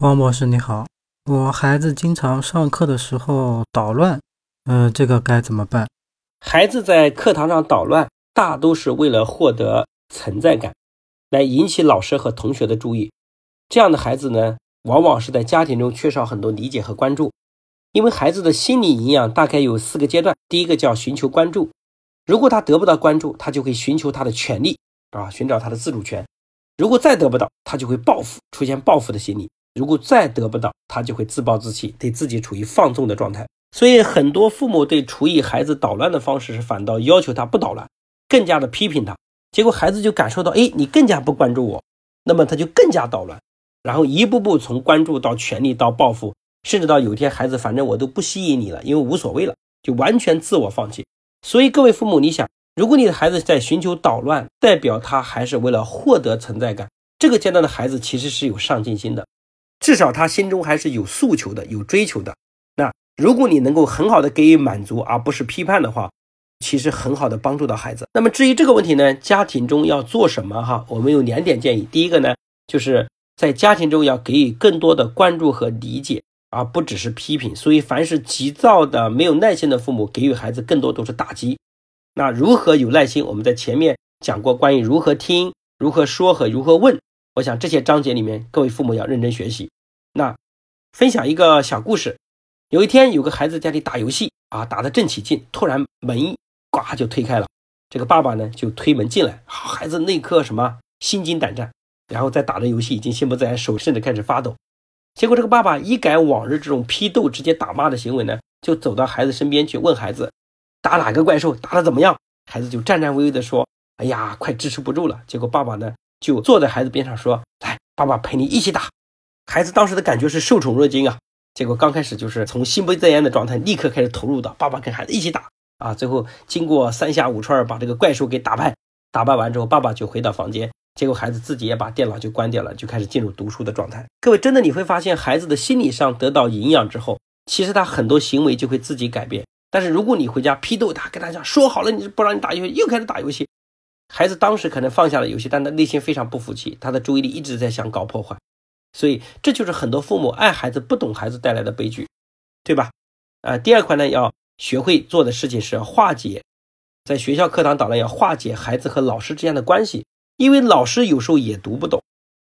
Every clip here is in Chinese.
王博士你好，我孩子经常上课的时候捣乱，呃，这个该怎么办？孩子在课堂上捣乱，大都是为了获得存在感，来引起老师和同学的注意。这样的孩子呢，往往是在家庭中缺少很多理解和关注。因为孩子的心理营养大概有四个阶段，第一个叫寻求关注，如果他得不到关注，他就会寻求他的权利啊，寻找他的自主权。如果再得不到，他就会报复，出现报复的心理。如果再得不到，他就会自暴自弃，对自己处于放纵的状态。所以，很多父母对处理孩子捣乱的方式是反倒要求他不捣乱，更加的批评他。结果孩子就感受到，哎，你更加不关注我，那么他就更加捣乱，然后一步步从关注到权力到报复，甚至到有一天孩子反正我都不吸引你了，因为无所谓了，就完全自我放弃。所以，各位父母，你想，如果你的孩子在寻求捣乱，代表他还是为了获得存在感。这个阶段的孩子其实是有上进心的。至少他心中还是有诉求的，有追求的。那如果你能够很好的给予满足，而不是批判的话，其实很好的帮助到孩子。那么至于这个问题呢，家庭中要做什么？哈，我们有两点建议。第一个呢，就是在家庭中要给予更多的关注和理解，而不只是批评。所以，凡是急躁的、没有耐心的父母，给予孩子更多都是打击。那如何有耐心？我们在前面讲过关于如何听、如何说和如何问。我想这些章节里面，各位父母要认真学习。那分享一个小故事。有一天，有个孩子家里打游戏啊，打得正起劲，突然门呱就推开了。这个爸爸呢就推门进来，孩子那刻什么心惊胆战，然后在打的游戏已经心不在焉，手甚至开始发抖。结果这个爸爸一改往日这种批斗、直接打骂的行为呢，就走到孩子身边去问孩子：“打哪个怪兽？打得怎么样？”孩子就战战巍巍地说：“哎呀，快支持不住了。”结果爸爸呢？就坐在孩子边上说：“来，爸爸陪你一起打。”孩子当时的感觉是受宠若惊啊。结果刚开始就是从心不在焉的状态，立刻开始投入到爸爸跟孩子一起打啊。最后经过三下五除二把这个怪兽给打败，打败完之后，爸爸就回到房间，结果孩子自己也把电脑就关掉了，就开始进入读书的状态。各位，真的你会发现，孩子的心理上得到营养之后，其实他很多行为就会自己改变。但是如果你回家批斗他，跟他讲说好了，你不让你打游戏，又开始打游戏。孩子当时可能放下了游戏，但他内心非常不服气，他的注意力一直在想搞破坏，所以这就是很多父母爱孩子不懂孩子带来的悲剧，对吧？啊，第二块呢，要学会做的事情是化解，在学校课堂捣乱，要化解孩子和老师之间的关系，因为老师有时候也读不懂，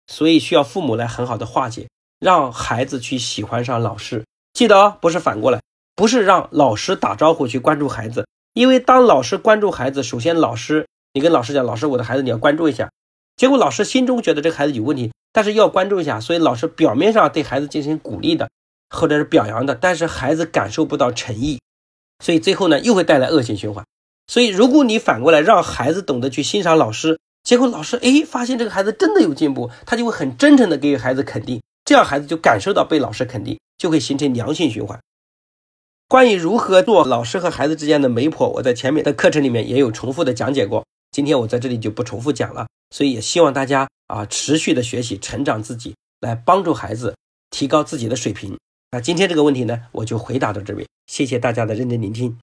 所以需要父母来很好的化解，让孩子去喜欢上老师。记得哦，不是反过来，不是让老师打招呼去关注孩子，因为当老师关注孩子，首先老师。你跟老师讲，老师，我的孩子你要关注一下。结果老师心中觉得这个孩子有问题，但是要关注一下，所以老师表面上对孩子进行鼓励的，或者是表扬的，但是孩子感受不到诚意，所以最后呢又会带来恶性循环。所以如果你反过来让孩子懂得去欣赏老师，结果老师哎发现这个孩子真的有进步，他就会很真诚的给予孩子肯定，这样孩子就感受到被老师肯定，就会形成良性循环。关于如何做老师和孩子之间的媒婆，我在前面的课程里面也有重复的讲解过。今天我在这里就不重复讲了，所以也希望大家啊持续的学习成长自己，来帮助孩子提高自己的水平。那今天这个问题呢，我就回答到这边，谢谢大家的认真聆听。